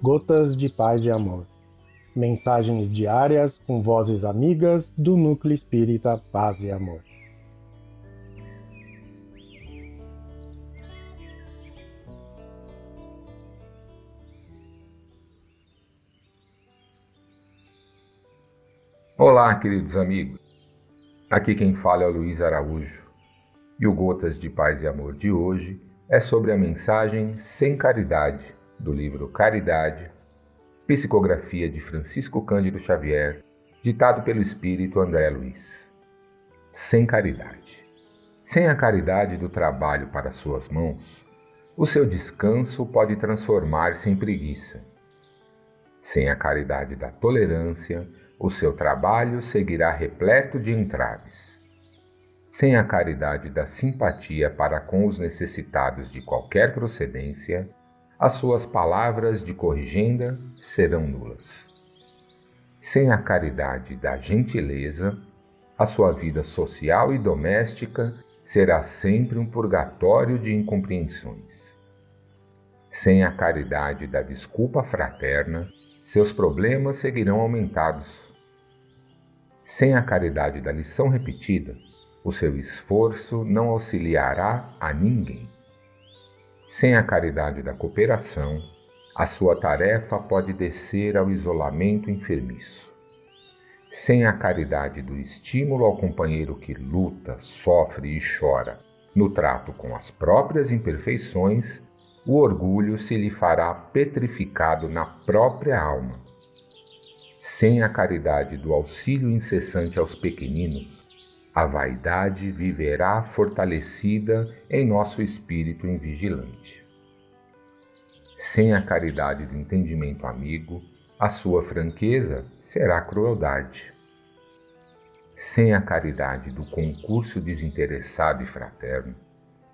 Gotas de Paz e Amor. Mensagens diárias com vozes amigas do Núcleo Espírita Paz e Amor. Olá, queridos amigos. Aqui quem fala é o Luiz Araújo. E o Gotas de Paz e Amor de hoje é sobre a mensagem Sem Caridade, do livro Caridade, psicografia de Francisco Cândido Xavier, ditado pelo espírito André Luiz. Sem caridade. Sem a caridade do trabalho para suas mãos, o seu descanso pode transformar-se em preguiça. Sem a caridade da tolerância, o seu trabalho seguirá repleto de entraves. Sem a caridade da simpatia para com os necessitados de qualquer procedência, as suas palavras de corrigenda serão nulas. Sem a caridade da gentileza, a sua vida social e doméstica será sempre um purgatório de incompreensões. Sem a caridade da desculpa fraterna, seus problemas seguirão aumentados sem a caridade da lição repetida, o seu esforço não auxiliará a ninguém. Sem a caridade da cooperação, a sua tarefa pode descer ao isolamento enfermiço. Sem a caridade do estímulo ao companheiro que luta, sofre e chora no trato com as próprias imperfeições, o orgulho se lhe fará petrificado na própria alma sem a caridade do auxílio incessante aos pequeninos, a vaidade viverá fortalecida em nosso espírito invigilante. Sem a caridade do entendimento amigo, a sua franqueza será crueldade. Sem a caridade do concurso desinteressado e fraterno,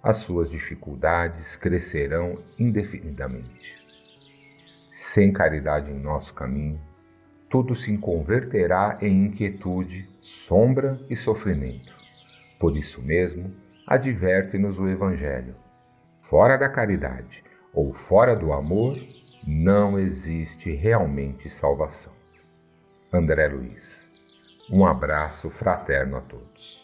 as suas dificuldades crescerão indefinidamente. Sem caridade em nosso caminho, tudo se converterá em inquietude, sombra e sofrimento. Por isso mesmo, adverte-nos o Evangelho. Fora da caridade ou fora do amor, não existe realmente salvação. André Luiz. Um abraço fraterno a todos.